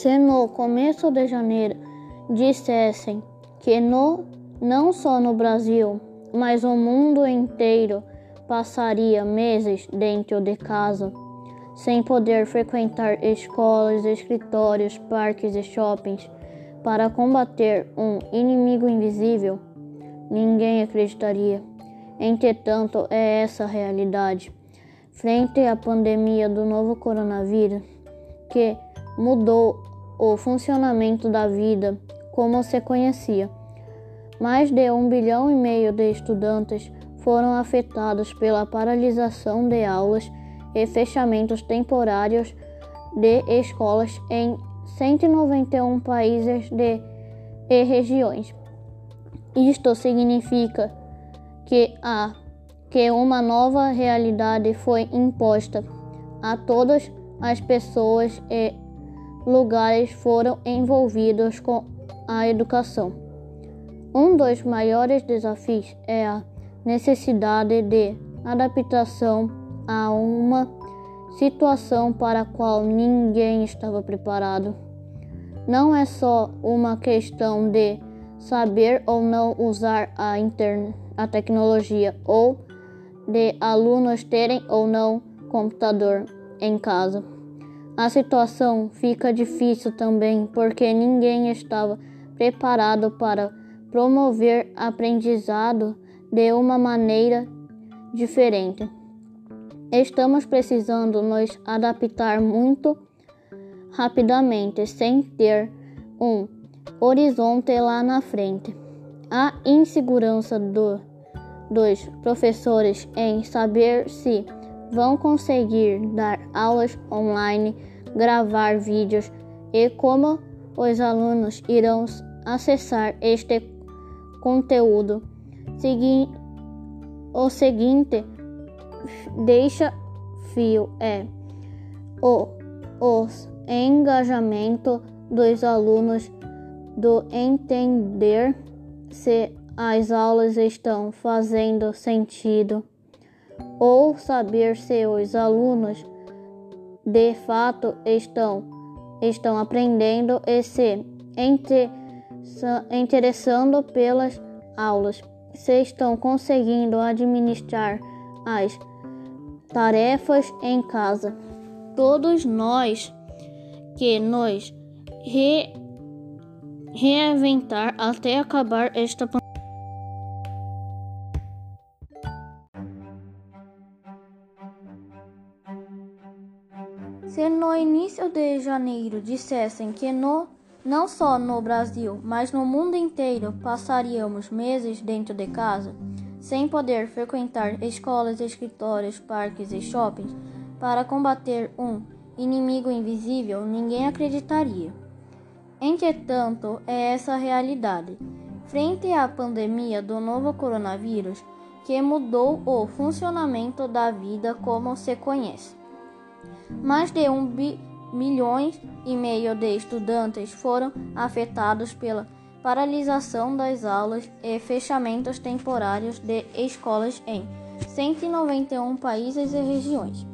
Se no começo de janeiro dissessem que no, não só no Brasil, mas o mundo inteiro passaria meses dentro de casa, sem poder frequentar escolas, escritórios, parques e shoppings para combater um inimigo invisível, ninguém acreditaria. Entretanto, é essa a realidade. Frente à pandemia do novo coronavírus, que mudou o funcionamento da vida como se conhecia. Mais de um bilhão e meio de estudantes foram afetados pela paralisação de aulas e fechamentos temporários de escolas em 191 países de, e regiões. Isto significa que, a, que uma nova realidade foi imposta a todas as pessoas e lugares foram envolvidos com a educação. Um dos maiores desafios é a necessidade de adaptação a uma situação para a qual ninguém estava preparado. Não é só uma questão de saber ou não usar a, a tecnologia ou de alunos terem ou não computador em casa. A situação fica difícil também porque ninguém estava preparado para promover aprendizado de uma maneira diferente. Estamos precisando nos adaptar muito rapidamente, sem ter um horizonte lá na frente. A insegurança do, dos professores em saber se vão conseguir dar aulas online, gravar vídeos e como os alunos irão acessar este conteúdo. Segui o seguinte deixa fio é o os engajamento dos alunos do entender se as aulas estão fazendo sentido ou saber se os alunos de fato estão estão aprendendo e se interessando pelas aulas, se estão conseguindo administrar as tarefas em casa. Todos nós que nos re reinventar até acabar esta pandemia. Início de janeiro dissessem que no, não só no Brasil, mas no mundo inteiro passaríamos meses dentro de casa, sem poder frequentar escolas, escritórios, parques e shoppings para combater um inimigo invisível, ninguém acreditaria. Entretanto, é essa a realidade. Frente à pandemia do novo coronavírus, que mudou o funcionamento da vida como se conhece. Mais de um milhões e meio de estudantes foram afetados pela paralisação das aulas e fechamentos temporários de escolas em 191 países e regiões.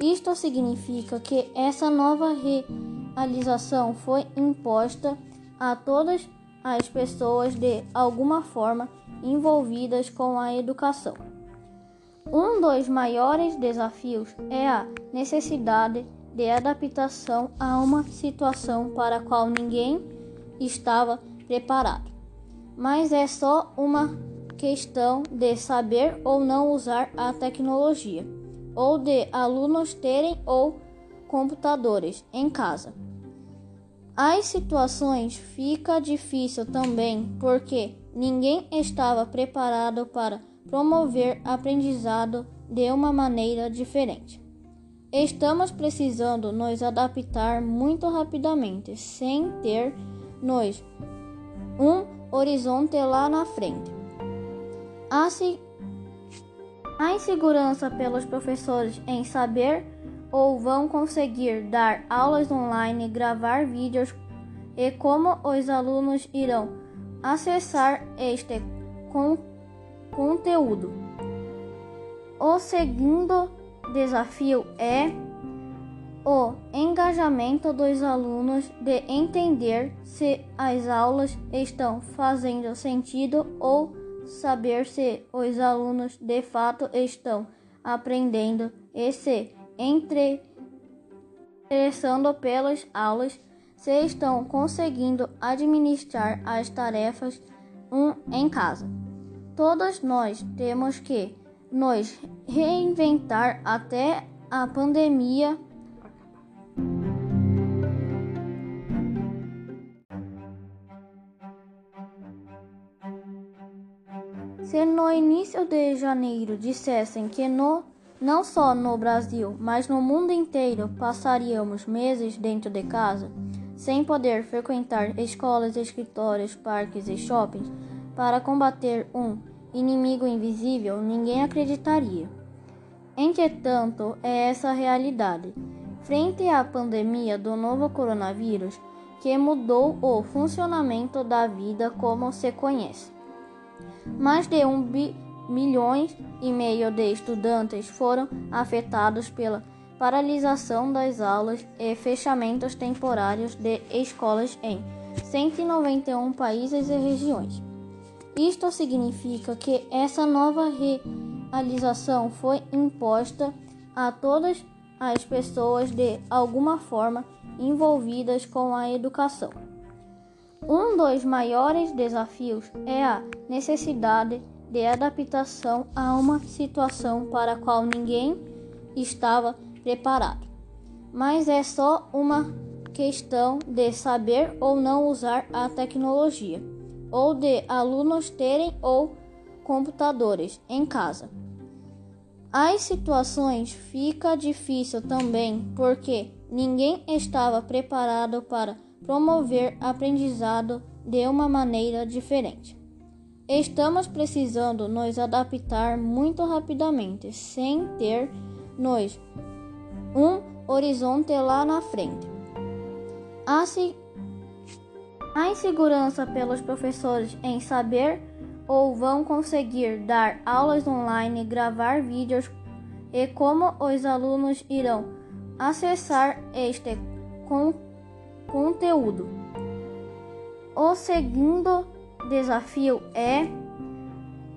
Isto significa que essa nova realização foi imposta a todas as pessoas de alguma forma envolvidas com a educação. Um dos maiores desafios é a necessidade de adaptação a uma situação para a qual ninguém estava preparado. Mas é só uma questão de saber ou não usar a tecnologia, ou de alunos terem ou computadores em casa. As situações fica difícil também porque ninguém estava preparado para promover aprendizado de uma maneira diferente. Estamos precisando nos adaptar muito rapidamente, sem ter nos um horizonte lá na frente. A, insegurança pelos professores em saber ou vão conseguir dar aulas online, gravar vídeos e como os alunos irão acessar este con conteúdo. O segundo desafio é o engajamento dos alunos de entender se as aulas estão fazendo sentido ou saber se os alunos de fato estão aprendendo e se interessando pelas aulas, se estão conseguindo administrar as tarefas um, em casa. Todos nós temos que nos reinventar até a pandemia. Se no início de janeiro dissessem que no, não só no Brasil, mas no mundo inteiro passaríamos meses dentro de casa, sem poder frequentar escolas, escritórios, parques e shoppings, para combater um inimigo invisível, ninguém acreditaria. Entretanto, é essa a realidade. Frente à pandemia do novo coronavírus, que mudou o funcionamento da vida como se conhece. Mais de um bi milhões e meio de estudantes foram afetados pela paralisação das aulas e fechamentos temporários de escolas em 191 países e regiões. Isto significa que essa nova realização foi imposta a todas as pessoas de alguma forma envolvidas com a educação. Um dos maiores desafios é a necessidade de adaptação a uma situação para a qual ninguém estava preparado. Mas é só uma questão de saber ou não usar a tecnologia, ou de alunos terem ou computadores em casa. As situações fica difícil também porque ninguém estava preparado para promover aprendizado de uma maneira diferente. Estamos precisando nos adaptar muito rapidamente, sem ter nos um horizonte lá na frente. A, a insegurança pelos professores em saber ou vão conseguir dar aulas online, gravar vídeos e como os alunos irão acessar este conteúdo conteúdo. O segundo desafio é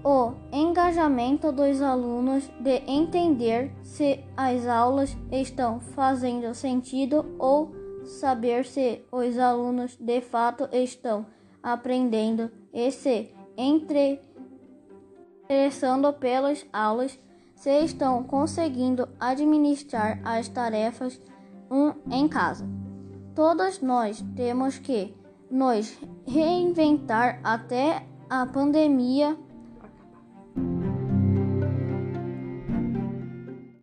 o engajamento dos alunos de entender se as aulas estão fazendo sentido ou saber se os alunos de fato estão aprendendo e se interessando pelas aulas, se estão conseguindo administrar as tarefas um, em casa. Todos nós temos que nos reinventar até a pandemia